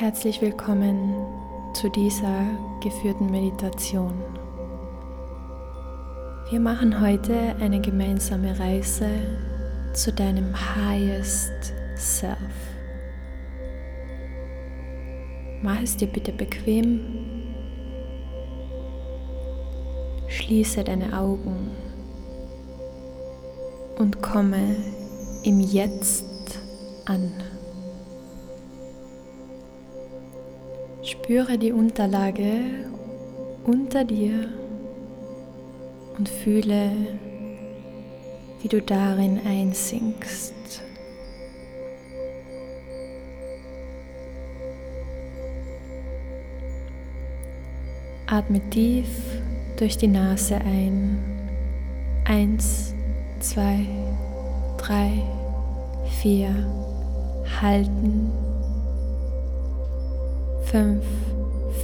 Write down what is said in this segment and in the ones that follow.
Herzlich willkommen zu dieser geführten Meditation. Wir machen heute eine gemeinsame Reise zu deinem Highest Self. Mach es dir bitte bequem. Schließe deine Augen und komme im Jetzt an. Spüre die Unterlage unter dir und fühle, wie du darin einsinkst. Atme tief durch die Nase ein. Eins, zwei, drei, vier. Halten. Fünf,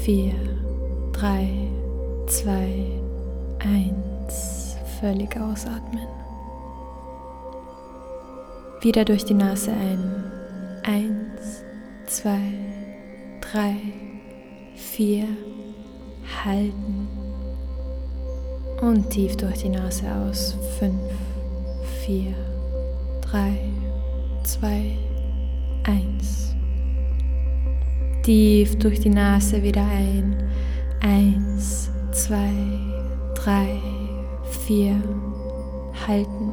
vier, drei, zwei, eins. Völlig ausatmen. Wieder durch die Nase ein. Eins, zwei, drei, vier. Halten. Und tief durch die Nase aus. Fünf, vier, drei, zwei, eins. Tief durch die Nase wieder ein. Eins, zwei, drei, vier. Halten.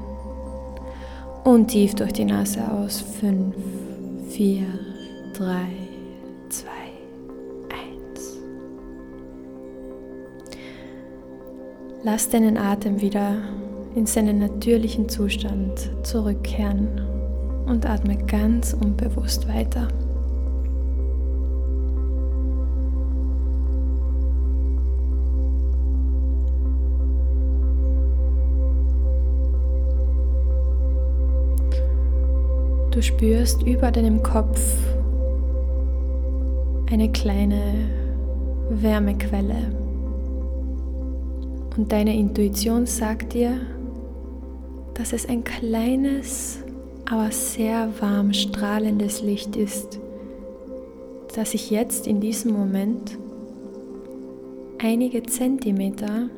Und tief durch die Nase aus. Fünf, vier, drei, zwei, eins. Lass deinen Atem wieder in seinen natürlichen Zustand zurückkehren und atme ganz unbewusst weiter. Du spürst über deinem Kopf eine kleine Wärmequelle. Und deine Intuition sagt dir, dass es ein kleines, aber sehr warm strahlendes Licht ist, das sich jetzt in diesem Moment einige Zentimeter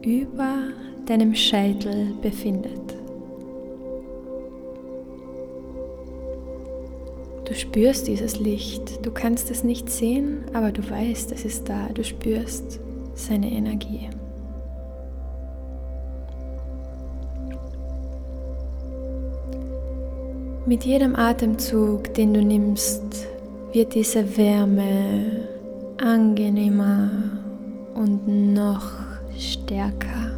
über deinem Scheitel befindet. Du spürst dieses Licht, du kannst es nicht sehen, aber du weißt, es ist da, du spürst seine Energie. Mit jedem Atemzug, den du nimmst, wird diese Wärme angenehmer und noch stärker.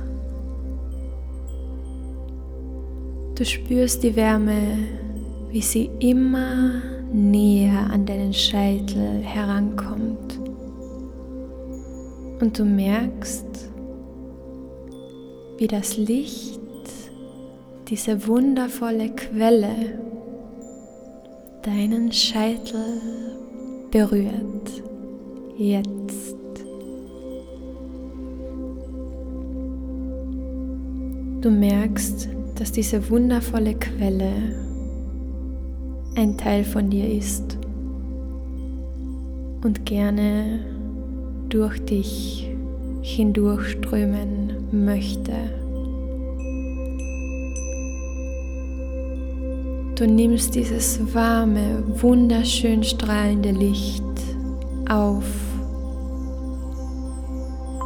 Du spürst die Wärme, wie sie immer näher an deinen Scheitel herankommt. Und du merkst, wie das Licht, diese wundervolle Quelle, deinen Scheitel berührt. Jetzt. Du merkst, dass diese wundervolle Quelle ein Teil von dir ist und gerne durch dich hindurchströmen möchte. Du nimmst dieses warme, wunderschön strahlende Licht auf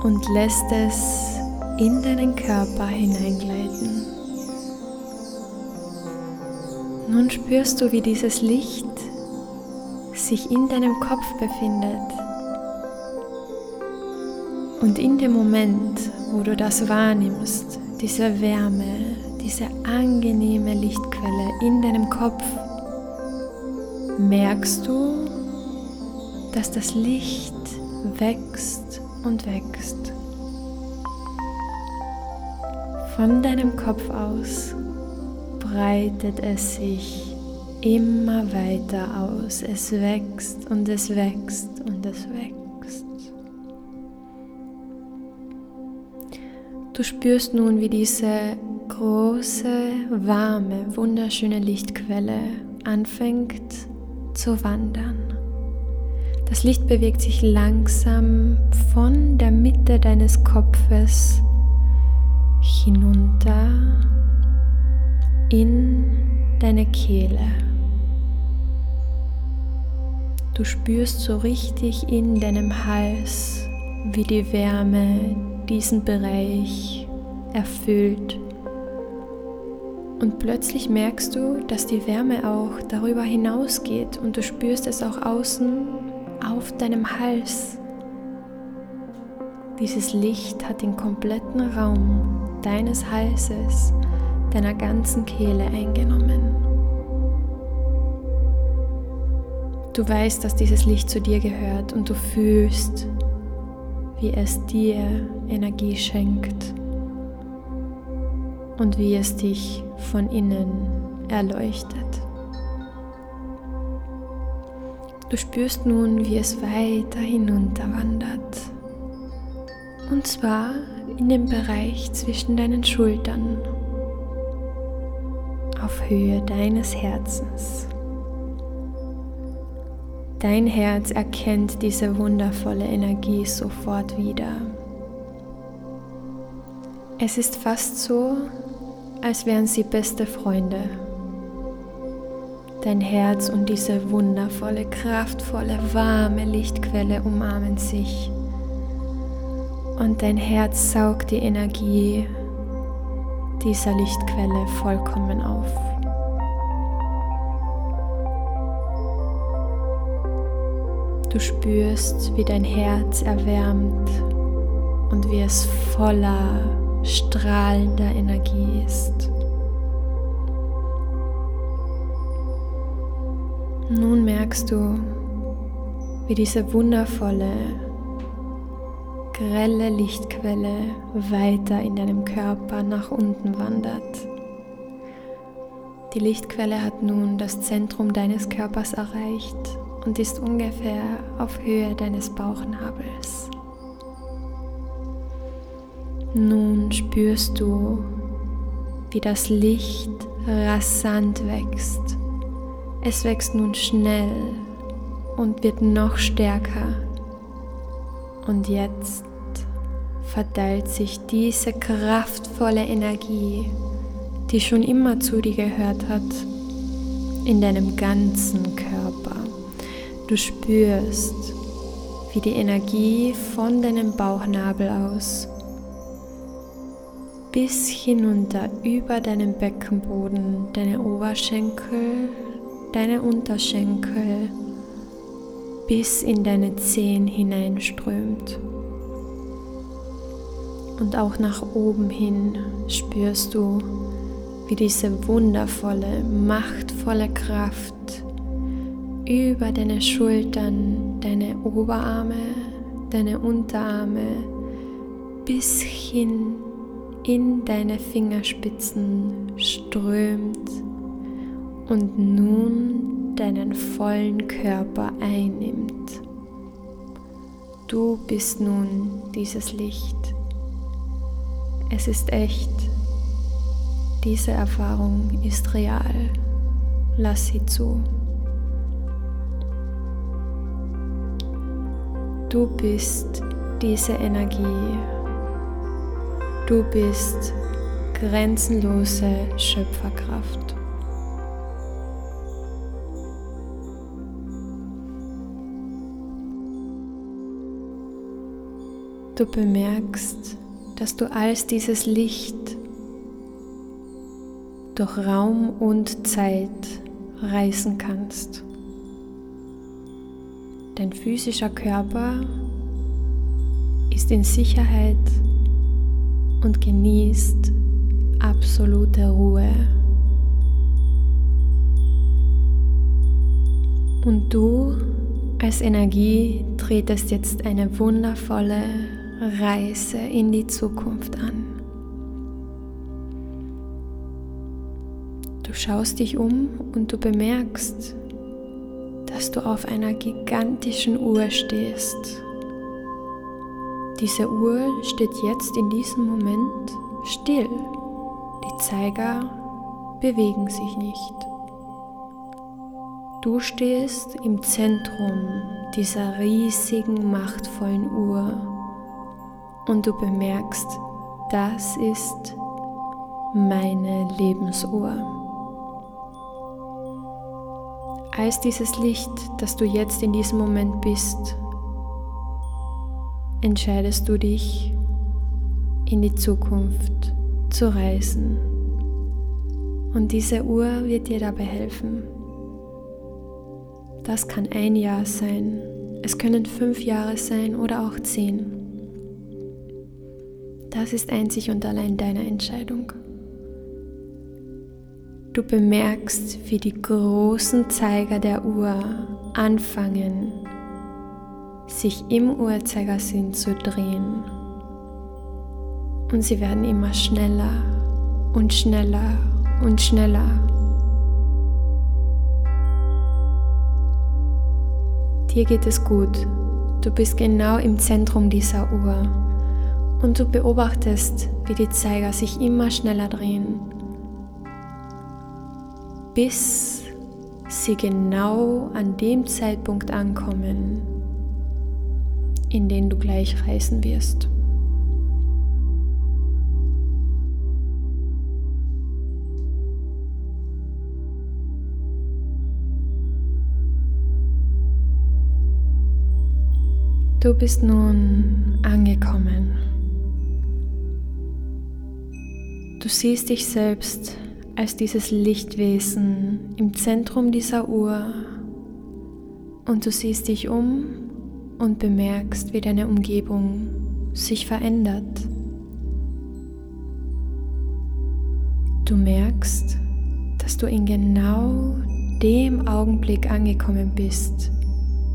und lässt es in deinen Körper hineingleiten. Nun spürst du, wie dieses Licht sich in deinem Kopf befindet. Und in dem Moment, wo du das wahrnimmst, diese Wärme, diese angenehme Lichtquelle in deinem Kopf, merkst du, dass das Licht wächst und wächst. Von deinem Kopf aus breitet es sich immer weiter aus. Es wächst und es wächst und es wächst. Du spürst nun, wie diese große, warme, wunderschöne Lichtquelle anfängt zu wandern. Das Licht bewegt sich langsam von der Mitte deines Kopfes hinunter in deine Kehle. Du spürst so richtig in deinem Hals, wie die Wärme diesen Bereich erfüllt. Und plötzlich merkst du, dass die Wärme auch darüber hinausgeht und du spürst es auch außen auf deinem Hals. Dieses Licht hat den kompletten Raum deines Halses, deiner ganzen Kehle eingenommen. Du weißt, dass dieses Licht zu dir gehört und du fühlst, wie es dir Energie schenkt und wie es dich von innen erleuchtet. Du spürst nun, wie es weiter hinunter wandert. Und zwar in den Bereich zwischen deinen Schultern, auf Höhe deines Herzens. Dein Herz erkennt diese wundervolle Energie sofort wieder. Es ist fast so, als wären sie beste Freunde. Dein Herz und diese wundervolle, kraftvolle, warme Lichtquelle umarmen sich. Und dein Herz saugt die Energie dieser Lichtquelle vollkommen auf. Du spürst, wie dein Herz erwärmt und wie es voller strahlender Energie ist. Nun merkst du, wie diese wundervolle, grelle Lichtquelle weiter in deinem Körper nach unten wandert. Die Lichtquelle hat nun das Zentrum deines Körpers erreicht und ist ungefähr auf Höhe deines Bauchnabels. Nun spürst du, wie das Licht rasant wächst. Es wächst nun schnell und wird noch stärker. Und jetzt verteilt sich diese kraftvolle Energie, die schon immer zu dir gehört hat, in deinem ganzen Körper. Du spürst, wie die Energie von deinem Bauchnabel aus bis hinunter über deinen Beckenboden, deine Oberschenkel, deine Unterschenkel bis in deine Zehen hineinströmt. Und auch nach oben hin spürst du, wie diese wundervolle, machtvolle Kraft über deine Schultern, deine Oberarme, deine Unterarme bis hin in deine Fingerspitzen strömt und nun deinen vollen Körper einnimmt. Du bist nun dieses Licht. Es ist echt. Diese Erfahrung ist real. Lass sie zu. Du bist diese Energie. Du bist grenzenlose Schöpferkraft. Du bemerkst, dass du als dieses Licht durch Raum und Zeit reisen kannst. Dein physischer Körper ist in Sicherheit und genießt absolute Ruhe. Und du als Energie tretest jetzt eine wundervolle Reise in die Zukunft an. Du schaust dich um und du bemerkst, dass du auf einer gigantischen Uhr stehst. Diese Uhr steht jetzt in diesem Moment still. Die Zeiger bewegen sich nicht. Du stehst im Zentrum dieser riesigen, machtvollen Uhr und du bemerkst, das ist meine Lebensuhr. Als dieses Licht, das du jetzt in diesem Moment bist, entscheidest du dich, in die Zukunft zu reisen. Und diese Uhr wird dir dabei helfen. Das kann ein Jahr sein, es können fünf Jahre sein oder auch zehn. Das ist einzig und allein deine Entscheidung. Du bemerkst, wie die großen Zeiger der Uhr anfangen, sich im Uhrzeigersinn zu drehen. Und sie werden immer schneller und schneller und schneller. Dir geht es gut. Du bist genau im Zentrum dieser Uhr und du beobachtest, wie die Zeiger sich immer schneller drehen, bis sie genau an dem Zeitpunkt ankommen, in den du gleich reisen wirst. Du bist nun angekommen. Du siehst dich selbst als dieses Lichtwesen im Zentrum dieser Uhr und du siehst dich um und bemerkst, wie deine Umgebung sich verändert. Du merkst, dass du in genau dem Augenblick angekommen bist,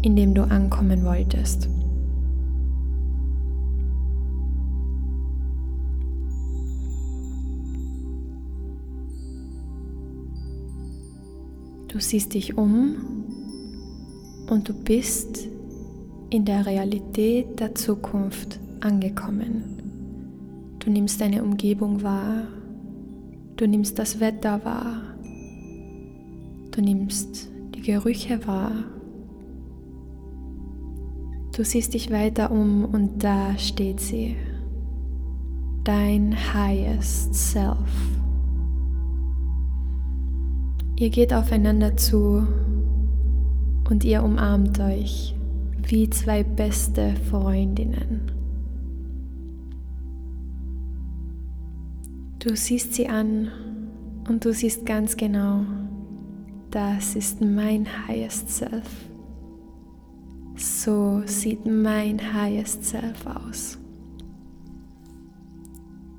in dem du ankommen wolltest. Du siehst dich um und du bist in der Realität der Zukunft angekommen. Du nimmst deine Umgebung wahr, du nimmst das Wetter wahr, du nimmst die Gerüche wahr. Du siehst dich weiter um und da steht sie, dein highest self. Ihr geht aufeinander zu und ihr umarmt euch wie zwei beste Freundinnen. Du siehst sie an und du siehst ganz genau, das ist mein highest self. So sieht mein highest self aus.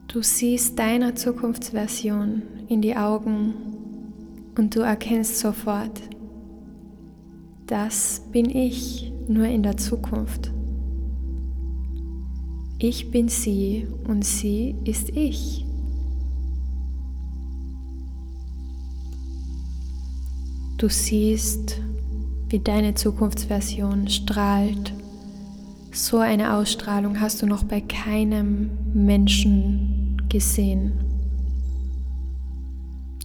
Du siehst deiner Zukunftsversion in die Augen und du erkennst sofort, das bin ich nur in der Zukunft. Ich bin sie und sie ist ich. Du siehst, wie deine Zukunftsversion strahlt. So eine Ausstrahlung hast du noch bei keinem Menschen gesehen.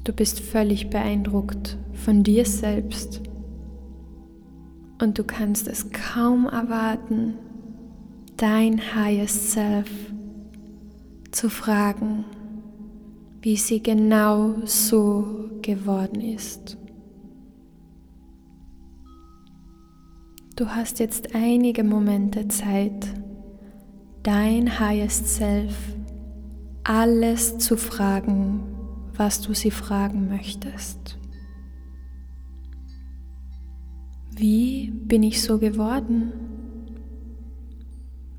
Du bist völlig beeindruckt von dir selbst und du kannst es kaum erwarten, dein Highest Self zu fragen, wie sie genau so geworden ist. Du hast jetzt einige Momente Zeit, dein Highest Self alles zu fragen, was du sie fragen möchtest. Wie bin ich so geworden?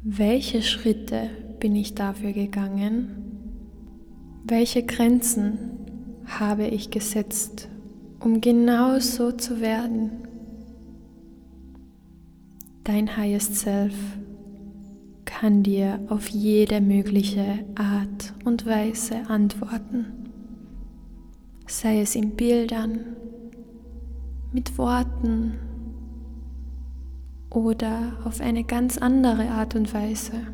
Welche Schritte bin ich dafür gegangen? Welche Grenzen habe ich gesetzt, um genau so zu werden? Dein Highest Self kann dir auf jede mögliche Art und Weise antworten sei es in Bildern, mit Worten oder auf eine ganz andere Art und Weise.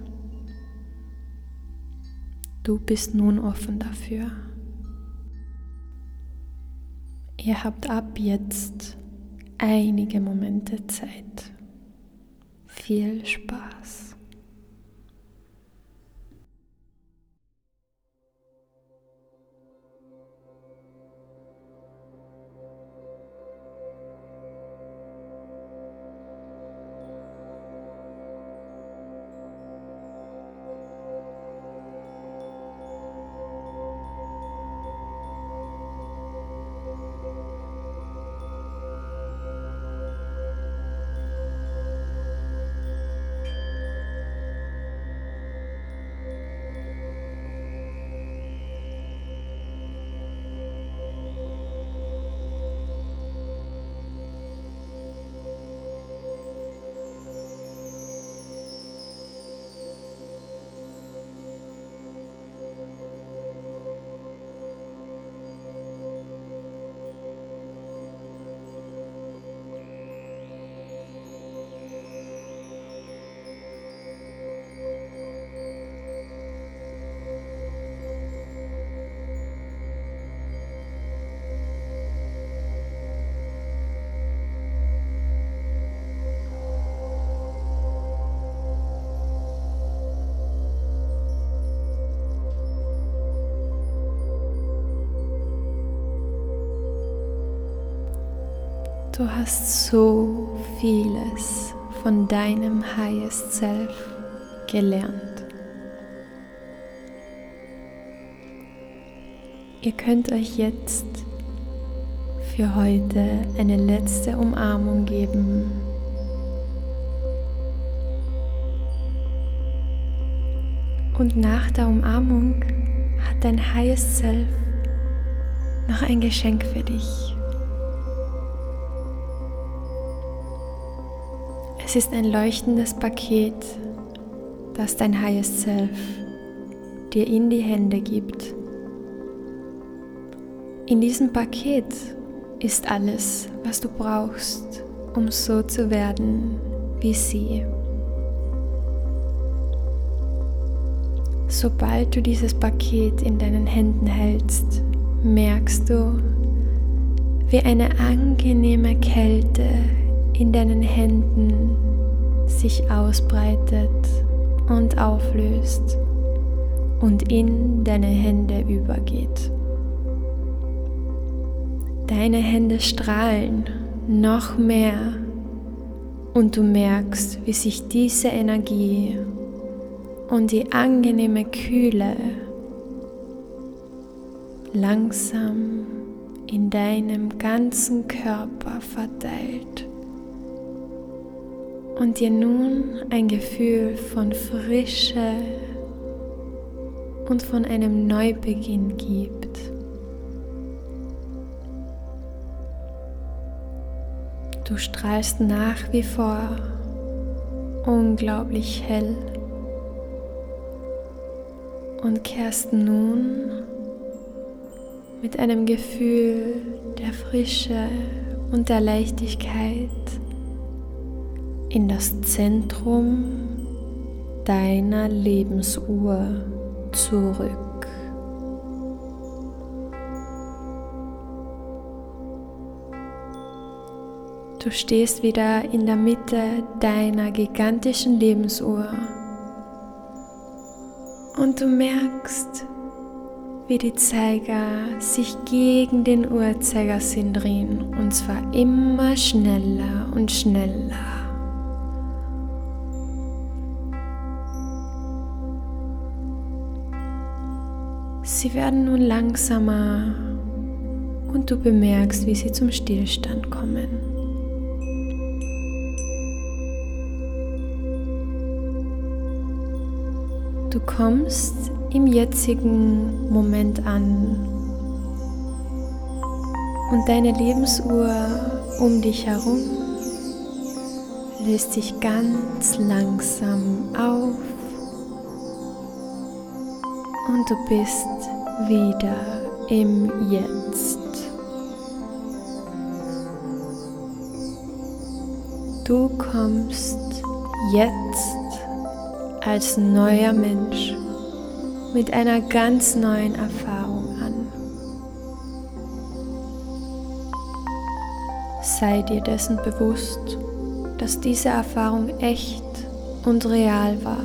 Du bist nun offen dafür. Ihr habt ab jetzt einige Momente Zeit. viel Spaß. Du hast so vieles von deinem Highest Self gelernt. Ihr könnt euch jetzt für heute eine letzte Umarmung geben. Und nach der Umarmung hat dein Highest Self noch ein Geschenk für dich. Es ist ein leuchtendes Paket, das dein Highest Self dir in die Hände gibt. In diesem Paket ist alles, was du brauchst, um so zu werden wie sie. Sobald du dieses Paket in deinen Händen hältst, merkst du, wie eine angenehme Kälte in deinen Händen sich ausbreitet und auflöst und in deine Hände übergeht. Deine Hände strahlen noch mehr und du merkst, wie sich diese Energie und die angenehme Kühle langsam in deinem ganzen Körper verteilt und dir nun ein Gefühl von Frische und von einem Neubeginn gibt. Du strahlst nach wie vor unglaublich hell und kehrst nun mit einem Gefühl der Frische und der Leichtigkeit in das Zentrum deiner Lebensuhr zurück. Du stehst wieder in der Mitte deiner gigantischen Lebensuhr und du merkst, wie die Zeiger sich gegen den Uhrzeigersinn drehen und zwar immer schneller und schneller. Sie werden nun langsamer und du bemerkst, wie sie zum Stillstand kommen. Du kommst im jetzigen Moment an und deine Lebensuhr um dich herum löst sich ganz langsam auf und du bist wieder im Jetzt. Du kommst jetzt als neuer Mensch mit einer ganz neuen Erfahrung an. Sei dir dessen bewusst, dass diese Erfahrung echt und real war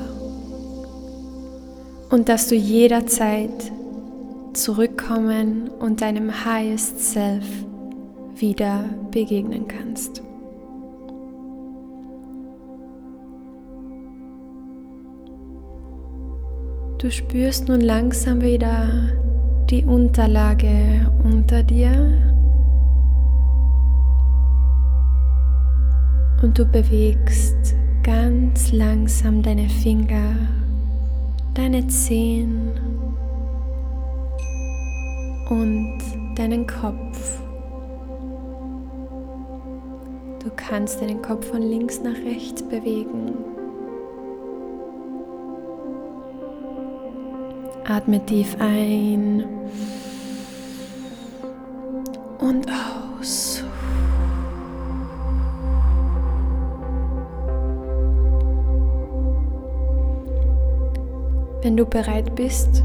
und dass du jederzeit zurückkommen und deinem Highest Self wieder begegnen kannst. Du spürst nun langsam wieder die Unterlage unter dir und du bewegst ganz langsam deine Finger, deine Zehen und deinen Kopf. Du kannst deinen Kopf von links nach rechts bewegen Atme tief ein und aus. Wenn du bereit bist,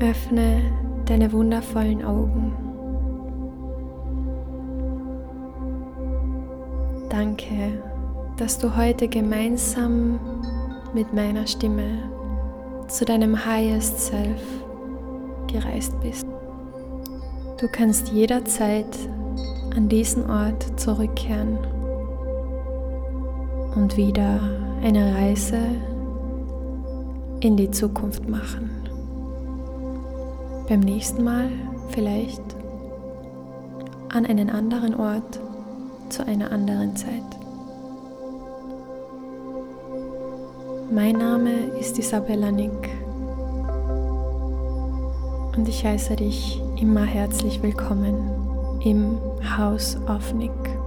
öffne deine wundervollen Augen. Danke, dass du heute gemeinsam mit meiner Stimme zu deinem Highest Self gereist bist. Du kannst jederzeit an diesen Ort zurückkehren und wieder eine Reise in die Zukunft machen. Beim nächsten Mal vielleicht an einen anderen Ort zu einer anderen Zeit. Mein Name ist Isabella Nick und ich heiße dich immer herzlich willkommen im House of Nick.